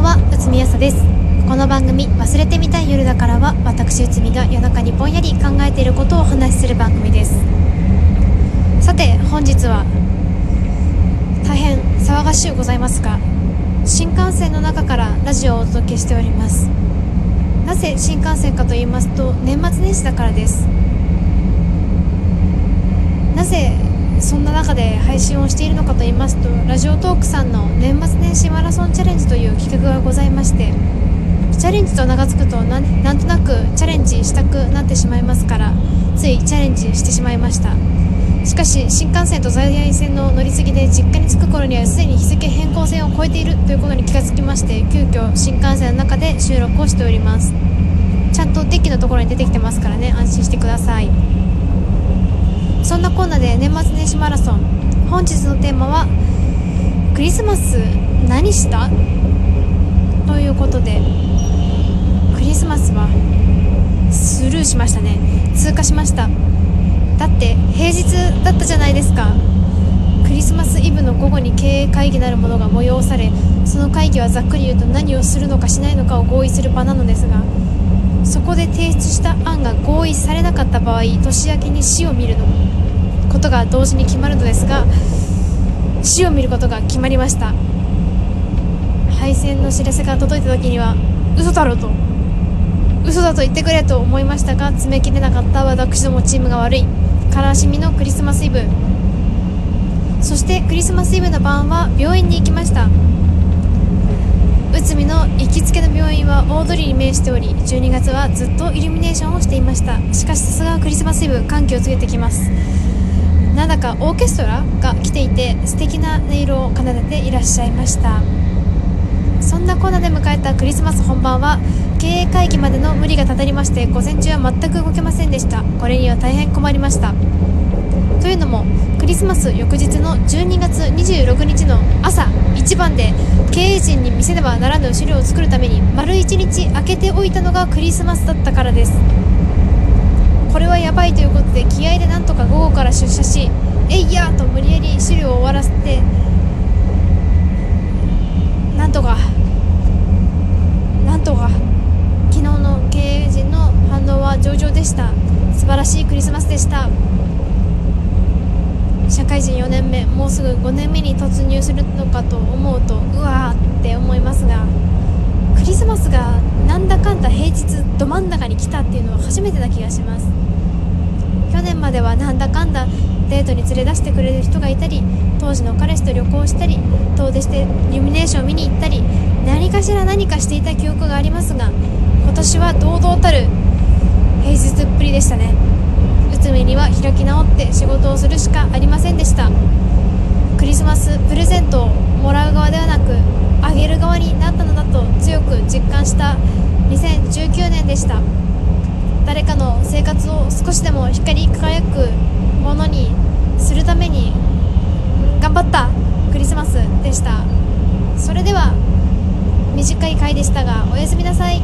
んは内海朝です。この番組忘れてみたい夜だからは私内海が夜中にぼんやり考えていることをお話しする番組です。さて本日は大変騒がしゅうございますが新幹線の中からラジオをお届けしております。なぜ新幹線かと言いますと年末年始だからです。なぜそんな中で配信をしているのかと言いますとラジオトークさんの年末年始マラソンチャレンジという企画がございましてチャレンジと名が付くとなんなんとなくチャレンジしたくなってしまいますからついチャレンジしてしまいました。しかし新幹線と在来線の乗り継ぎで実家に着く頃にはすでに日付変更線を超えているということに気がつきまして急遽新幹線の中で収録をしております。ちゃんとデッキのところに出てきてますからね安心してください。年末年始マラソン。本日のテーマはクリスマス何した？ということでクリスマスはスルーしましたね。通過しました。だって平日だったじゃないですか。クリスマスイブの午後に経営会議なるものが催されその会議はざっくり言うと何をするのかしないのかを合意する場なのですがそこで提出した案が合意されなかった場合年明けに死を見るの。ことが同時に決まるのですが死を見ることが決まりました。敗戦の知らせが届いた時には嘘だろうと嘘だと言ってくれと思いましたが詰め切れなかった私どもチームが悪い。悲しみのクリスマスイブ。そしてクリスマスイブの晩は病院に行きました。内海の行きつけの病院は大通りに面しており12月はずっとイルミネーションをしていました。しかしさすがクリスマスイブ歓喜をつけてきます。なんかオーケストラが来ていて素敵な音色を奏でていらっしゃいました。そんなコーナーで迎えたクリスマス本番は経営会議までの無理がたたりまして午前中は全く動けませんでした。これには大変困りました。というのもクリスマス翌日の12月26日の朝一番で経営陣に見せねばならぬ資料を作るために丸1日空けておいたのがクリスマスだったからです。やばいということで気合でなんとか午後から出社しえいやーと無理やり資料を終わらせてなんとかなんとか昨日の経営陣の反応は上々でした。素晴らしいクリスマスでした。社会人4年目もうすぐ5年目に突入するのかと思うとうわーって思いますがクリスマスがなんだかんだ平日ど真ん中に来たっていうのは初めてな気がします。去年まではなんだかんだデートに連れ出してくれる人がいたり当時の彼氏と旅行したり遠出してイルミネーションを見に行ったり何かしら何かしていた記憶がありますが今年は堂々たる平日っぷりでしたね。内海には開き直って仕事をするしかありませんでした。クリスマスプレゼントをもらう側ではなくあげる側になったのだと強く実感した2019年でした。誰かの生活を少しでも光り輝くものにするために頑張ったクリスマスでした。それでは短い回でしたがおやすみなさい。